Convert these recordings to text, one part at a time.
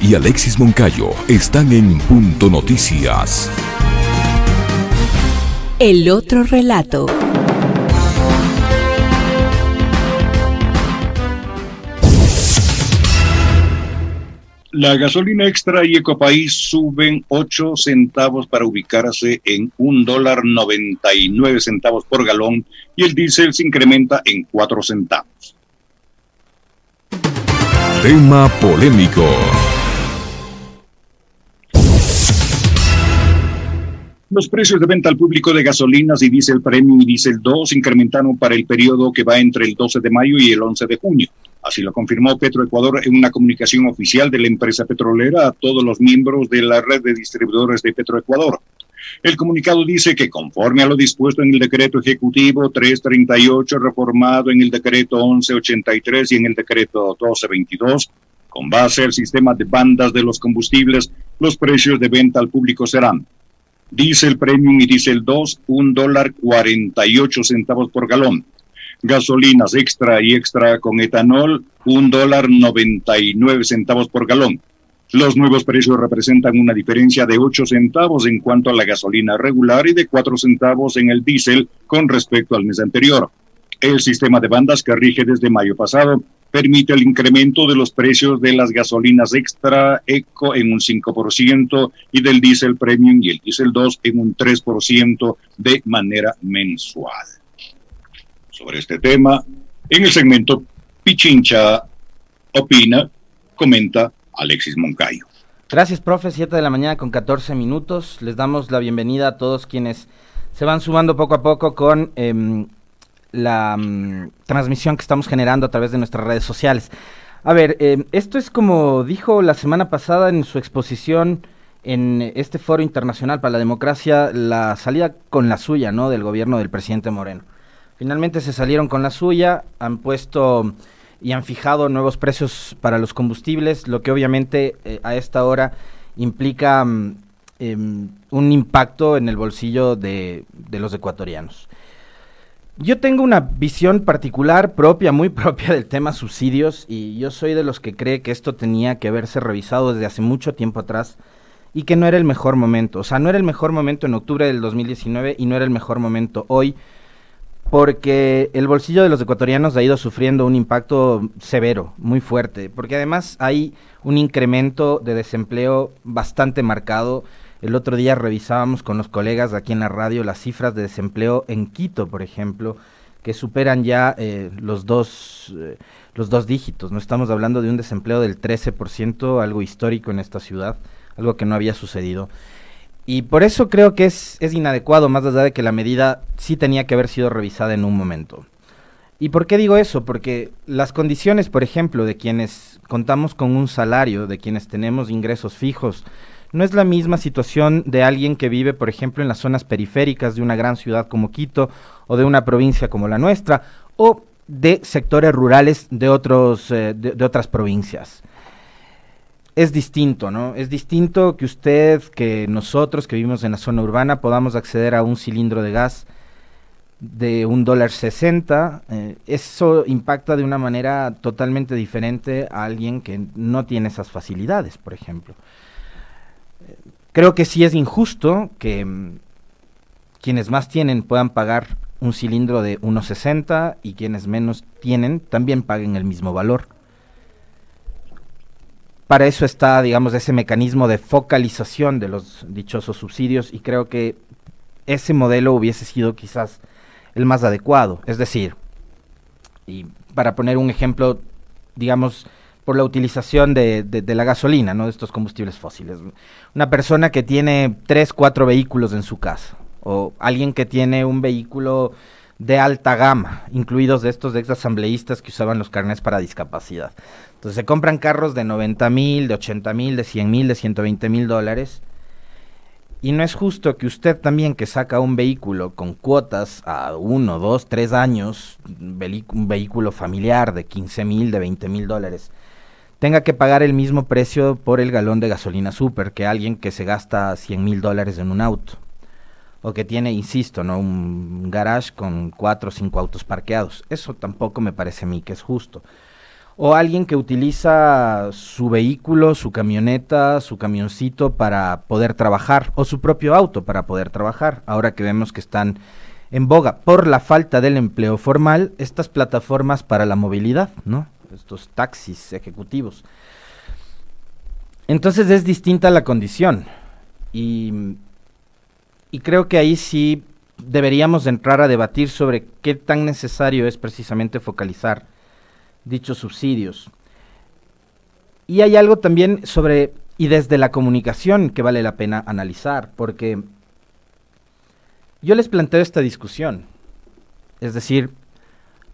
Y Alexis Moncayo están en Punto Noticias. El otro relato. La gasolina extra y Ecopaís suben 8 centavos para ubicarse en un dólar 99 centavos por galón y el diésel se incrementa en 4 centavos. Tema polémico. Los precios de venta al público de gasolinas y diésel premium y diésel 2 incrementaron para el periodo que va entre el 12 de mayo y el 11 de junio. Así lo confirmó Petroecuador en una comunicación oficial de la empresa petrolera a todos los miembros de la red de distribuidores de Petroecuador. El comunicado dice que conforme a lo dispuesto en el decreto ejecutivo 338 reformado en el decreto 1183 y en el decreto 1222, con base al sistema de bandas de los combustibles, los precios de venta al público serán Diesel Premium y Diesel 2, un dólar 48 centavos por galón gasolinas extra y extra con etanol, un dólar 99 centavos por galón. Los nuevos precios representan una diferencia de 8 centavos en cuanto a la gasolina regular y de 4 centavos en el diésel con respecto al mes anterior. El sistema de bandas que rige desde mayo pasado permite el incremento de los precios de las gasolinas extra eco en un 5% y del diésel premium y el diésel 2 en un 3% de manera mensual sobre este tema en el segmento Pichincha opina, comenta Alexis Moncayo. Gracias, profe. Siete de la mañana con 14 minutos. Les damos la bienvenida a todos quienes se van sumando poco a poco con em, la mm, transmisión que estamos generando a través de nuestras redes sociales. A ver, em, esto es como dijo la semana pasada en su exposición en este foro internacional para la democracia, la salida con la suya, ¿no? Del gobierno del presidente Moreno. Finalmente se salieron con la suya, han puesto y han fijado nuevos precios para los combustibles, lo que obviamente eh, a esta hora implica mm, em, un impacto en el bolsillo de, los ecuatorianos. Yo tengo una visión particular propia, muy propia del tema subsidios y yo soy de los que cree que esto tenía que haberse revisado desde hace mucho tiempo atrás y que no era el mejor momento. O sea, no era el mejor momento en octubre del 2019 y no era el mejor momento hoy porque el bolsillo de los ecuatorianos ha ido sufriendo un impacto severo, muy fuerte, porque además hay un incremento de desempleo bastante marcado. El otro día revisábamos con los colegas aquí en la radio las cifras de desempleo en Quito, por ejemplo, que superan ya eh, los dos eh, los dos dígitos. No estamos hablando de un desempleo del 13%, algo histórico en esta ciudad, algo que no había sucedido. Y por eso creo que es, es inadecuado, más allá de que la medida sí tenía que haber sido revisada en un momento. ¿Y por qué digo eso? Porque las condiciones, por ejemplo, de quienes contamos con un salario, de quienes tenemos ingresos fijos, no es la misma situación de alguien que vive, por ejemplo, en las zonas periféricas de una gran ciudad como Quito o de una provincia como la nuestra, o de sectores rurales de, otros, eh, de otras provincias es distinto, ¿no? Es distinto que usted, que nosotros que vivimos en la zona urbana podamos acceder a un cilindro de gas de un dólar sesenta. Eh, eso impacta de una manera totalmente diferente a alguien que no tiene esas facilidades, por ejemplo. Creo que sí es injusto que mm, quienes más tienen puedan pagar un cilindro de 1.60 y quienes menos tienen también paguen el mismo valor para eso está, digamos, ese mecanismo de focalización de los dichosos subsidios y creo que ese modelo hubiese sido quizás el más adecuado. Es decir, y para poner un ejemplo, digamos, por la utilización de, la gasolina, ¿no? De estos combustibles fósiles. Una persona que tiene tres, cuatro vehículos en su casa, o alguien que tiene un vehículo de alta gama, incluidos de estos ex asambleístas que usaban los carnets para discapacidad. Entonces se compran carros de 90 mil, de 80 mil, de 100 mil, de 120 mil dólares. Y no es justo que usted también que saca un vehículo con cuotas a uno, dos, tres años, un vehículo familiar de 15 mil, de 20 mil dólares, tenga que pagar el mismo precio por el galón de gasolina super que alguien que se gasta 100 mil dólares en un auto. O que tiene, insisto, ¿no? un garage con cuatro o cinco autos parqueados. Eso tampoco me parece a mí que es justo. o alguien que utiliza su vehículo, su camioneta, su camioncito para poder trabajar, o su propio auto para poder trabajar, ahora que vemos que están en boga por la falta del empleo formal estas plataformas para la movilidad, ¿no? Estos taxis ejecutivos. Entonces es distinta la condición y, y creo que ahí sí deberíamos entrar a debatir sobre qué tan necesario es precisamente focalizar dichos subsidios. Y hay algo también sobre, y desde la comunicación, que vale la pena analizar, porque yo les planteo esta discusión. Es decir,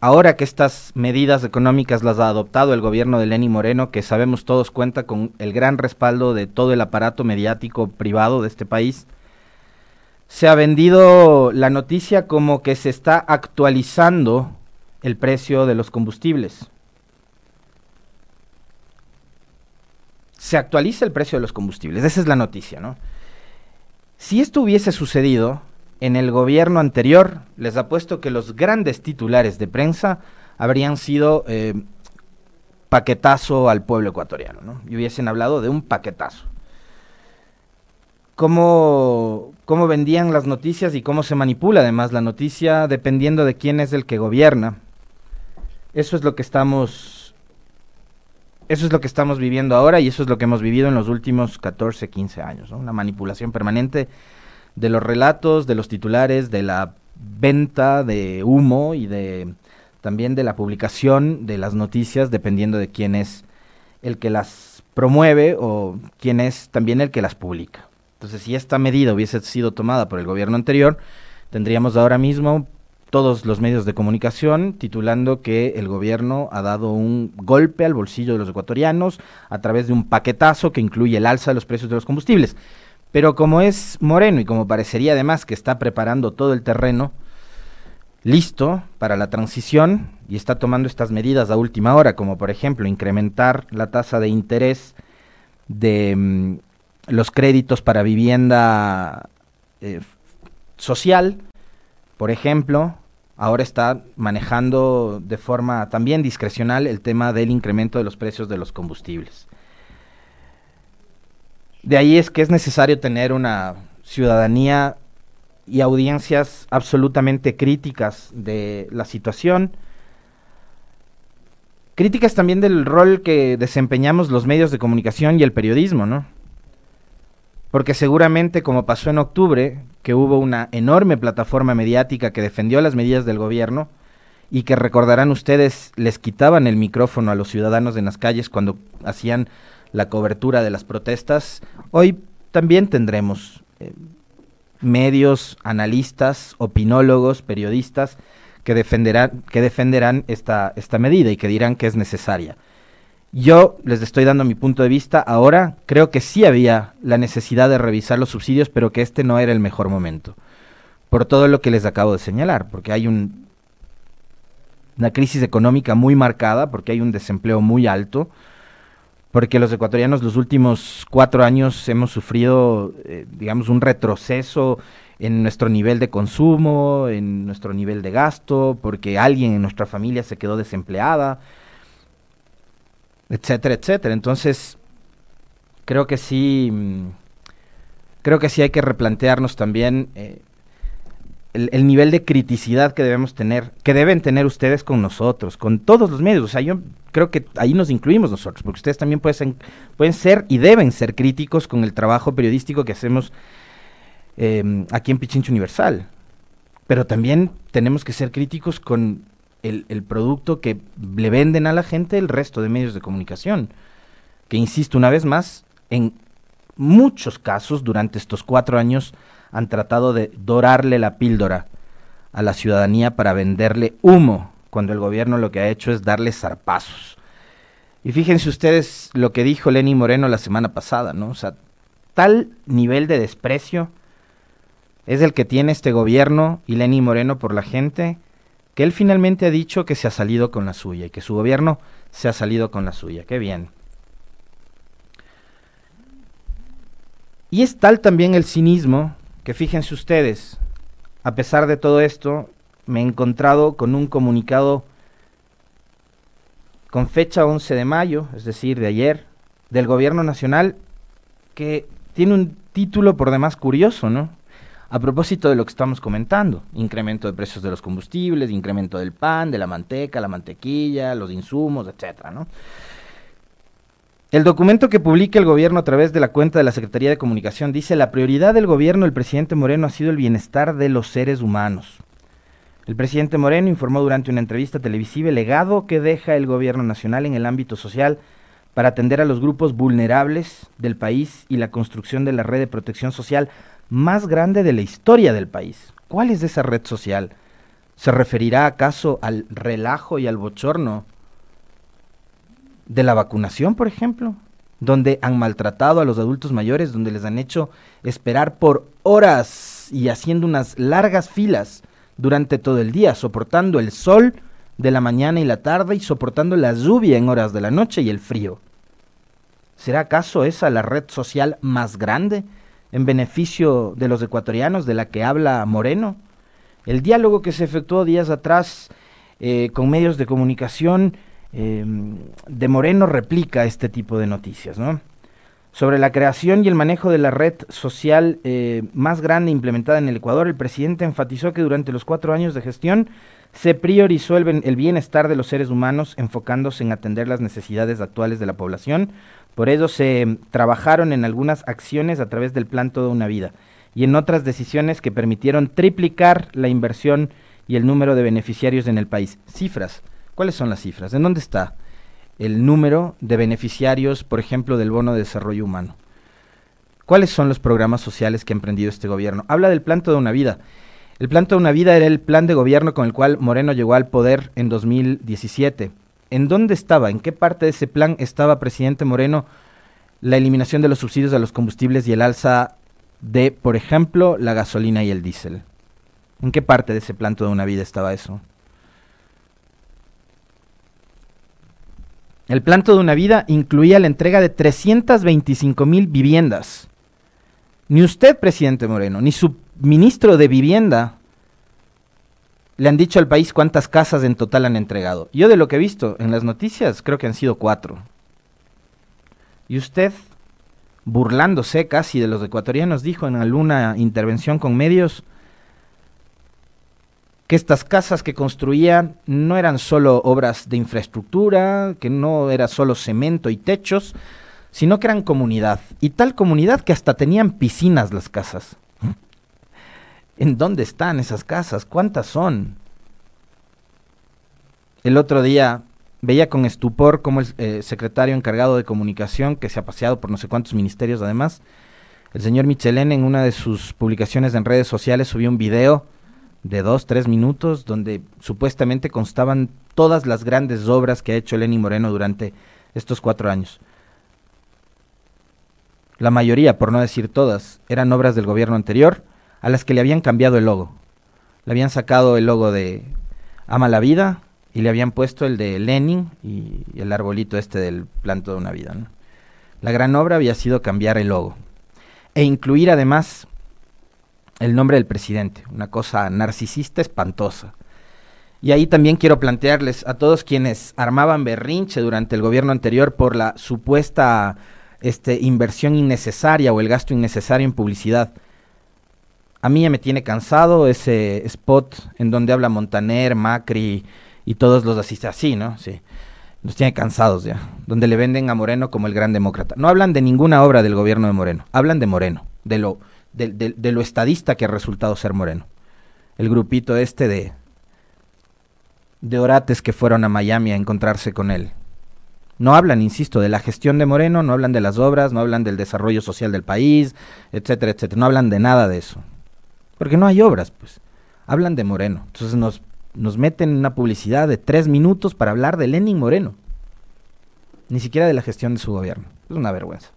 ahora que estas medidas económicas las ha adoptado el gobierno de Lenny Moreno, que sabemos todos cuenta con el gran respaldo de todo el aparato mediático privado de este país, se ha vendido la noticia como que se está actualizando el precio de los combustibles. Se actualiza el precio de los combustibles, esa es la noticia, ¿no? Si esto hubiese sucedido en el gobierno anterior, les apuesto que los grandes titulares de prensa habrían sido eh, paquetazo al pueblo ecuatoriano, ¿no? Y hubiesen hablado de un paquetazo. Cómo, cómo vendían las noticias y cómo se manipula además la noticia dependiendo de quién es el que gobierna. Eso es lo que estamos eso es lo que estamos viviendo ahora y eso es lo que hemos vivido en los últimos 14, 15 años, una manipulación permanente de los relatos, de los titulares, de la venta de humo y de también de la publicación de las noticias dependiendo de quién es el que las promueve o quién es también el que las publica. Entonces, si esta medida hubiese sido tomada por el gobierno anterior, tendríamos ahora mismo todos los medios de comunicación titulando que el gobierno ha dado un golpe al bolsillo de los ecuatorianos a través de un paquetazo que incluye el alza de los precios de los combustibles. Pero como es Moreno y como parecería además que está preparando todo el terreno listo para la transición y está tomando estas medidas a última hora, como por ejemplo incrementar la tasa de interés de mm, los créditos para vivienda eh, social, por ejemplo, ahora está manejando de forma también discrecional el tema del incremento de los precios de los combustibles. De ahí es que es necesario tener una ciudadanía y audiencias absolutamente críticas de la situación, críticas también del rol que desempeñamos los medios de comunicación y el periodismo, ¿no? Porque seguramente, como pasó en octubre, que hubo una enorme plataforma mediática que defendió las medidas del gobierno y que recordarán ustedes, les quitaban el micrófono a los ciudadanos en las calles cuando hacían la cobertura de las protestas, hoy también tendremos eh, medios, analistas, opinólogos, periodistas que defenderán, que defenderán esta, esta medida y que dirán que es necesaria. Yo les estoy dando mi punto de vista. Ahora creo que sí había la necesidad de revisar los subsidios, pero que este no era el mejor momento. Por todo lo que les acabo de señalar, porque hay un, una crisis económica muy marcada, porque hay un desempleo muy alto, porque los ecuatorianos los últimos cuatro años hemos sufrido, eh, digamos, un retroceso en nuestro nivel de consumo, en nuestro nivel de gasto, porque alguien en nuestra familia se quedó desempleada etcétera, etcétera. Entonces, creo que sí, mm, creo que sí hay que replantearnos también eh, el, nivel de criticidad que debemos tener, que deben tener ustedes con nosotros, con todos los medios. O sea, yo creo que ahí nos incluimos nosotros, porque ustedes también pueden, pueden ser y deben ser críticos con el trabajo periodístico que hacemos em, aquí en Pichincho Universal. Pero también tenemos que ser críticos con el, producto que le venden a la gente el resto de medios de comunicación. Que insisto una vez más, en muchos casos durante estos cuatro años han tratado de dorarle la píldora a la ciudadanía para venderle humo, cuando el gobierno lo que ha hecho es darle zarpazos. Y fíjense ustedes lo que dijo Lenny Moreno la semana pasada, ¿no? O sea, tal nivel de desprecio es el que tiene este gobierno y Lenny Moreno por la gente que él finalmente ha dicho que se ha salido con la suya y que su gobierno se ha salido con la suya. Qué bien. Y es tal también el cinismo que fíjense ustedes, a pesar de todo esto, me he encontrado con un comunicado con fecha 11 de mayo, es decir, de ayer, del gobierno nacional, que tiene un título por demás curioso, ¿no? A propósito de lo que estamos comentando, incremento de precios de los combustibles, incremento del pan, de la manteca, la mantequilla, los insumos, etcétera, ¿no? El documento que publica el gobierno a través de la cuenta de la Secretaría de Comunicación dice la prioridad del gobierno del presidente Moreno ha sido el bienestar de los seres humanos. El presidente Moreno informó durante una entrevista televisiva el legado que deja el gobierno nacional en el ámbito social para atender a los grupos vulnerables del país y la construcción de la red de protección social más grande de la historia del país. ¿Cuál es esa red social? ¿Se referirá acaso al relajo y al bochorno de la vacunación, por ejemplo, donde han maltratado a los adultos mayores, donde les han hecho esperar por horas y haciendo unas largas filas durante todo el día, soportando el sol de la mañana y la tarde y soportando la lluvia en horas de la noche y el frío. ¿Será acaso esa la red social más grande en beneficio de los ecuatorianos de la que habla Moreno? El diálogo que se efectuó días atrás eh, con medios de comunicación Em, de Moreno replica este tipo de noticias, ¿no? Sobre la creación y el manejo de la red social eh, más grande implementada en el Ecuador, el presidente enfatizó que durante los cuatro años de gestión se priorizó el, el, bienestar de los seres humanos enfocándose en atender las necesidades actuales de la población. Por ello se em, trabajaron en algunas acciones a través del plan Toda una Vida y en otras decisiones que permitieron triplicar la inversión y el número de beneficiarios en el país. Cifras ¿Cuáles son las cifras? ¿En dónde está el número de beneficiarios, por ejemplo, del bono de desarrollo humano? ¿Cuáles son los programas sociales que ha emprendido este gobierno? Habla del plan Toda una Vida. El plan Toda una Vida era el plan de gobierno con el cual Moreno llegó al poder en 2017. ¿En dónde estaba? ¿En qué parte de ese plan estaba, presidente Moreno, la eliminación de los subsidios a los combustibles y el alza de, por ejemplo, la gasolina y el diésel? ¿En qué parte de ese plan Toda una Vida estaba eso? El plan de una vida incluía la entrega de 325 mil viviendas. Ni usted, presidente Moreno, ni su ministro de Vivienda le han dicho al país cuántas casas en total han entregado. Yo de lo que he visto en las noticias creo que han sido cuatro. Y usted, burlándose casi de los ecuatorianos, dijo en alguna intervención con medios que estas casas que construían no eran solo obras de infraestructura, que no era solo cemento y techos, sino que eran comunidad. Y tal comunidad que hasta tenían piscinas las casas. ¿En dónde están esas casas? ¿Cuántas son? El otro día veía con estupor como el eh, secretario encargado de comunicación, que se ha paseado por no sé cuántos ministerios además, el señor Michelén en una de sus publicaciones en redes sociales subió un video de dos, tres minutos, donde supuestamente constaban todas las grandes obras que ha hecho Lenny Moreno durante estos cuatro años. La mayoría, por no decir todas, eran obras del gobierno anterior a las que le habían cambiado el logo. Le habían sacado el logo de Ama la Vida y le habían puesto el de Lenin y el arbolito este del planto de una vida. La gran obra había sido cambiar el logo e incluir además el nombre del presidente, una cosa narcisista espantosa. Y ahí también quiero plantearles a todos quienes armaban berrinche durante el gobierno anterior por la supuesta este, inversión innecesaria o el gasto innecesario en publicidad. A mí ya me tiene cansado ese spot en donde habla Montaner, Macri y todos los así, así, ¿no? Sí. Nos tiene cansados ya. Donde le venden a Moreno como el gran demócrata. No hablan de ninguna obra del gobierno de Moreno. Hablan de Moreno, de lo de, lo estadista que ha resultado ser Moreno. El grupito este de, de orates que fueron a Miami a encontrarse con él. No hablan, insisto, de la gestión de Moreno, no hablan de las obras, no hablan del desarrollo social del país, etcétera, etcétera. No hablan de nada de eso. Porque no hay obras, pues. Hablan de Moreno. Entonces nos, nos meten una publicidad de tres minutos para hablar de Lenin Moreno. Ni siquiera de la gestión de su gobierno. Es una vergüenza.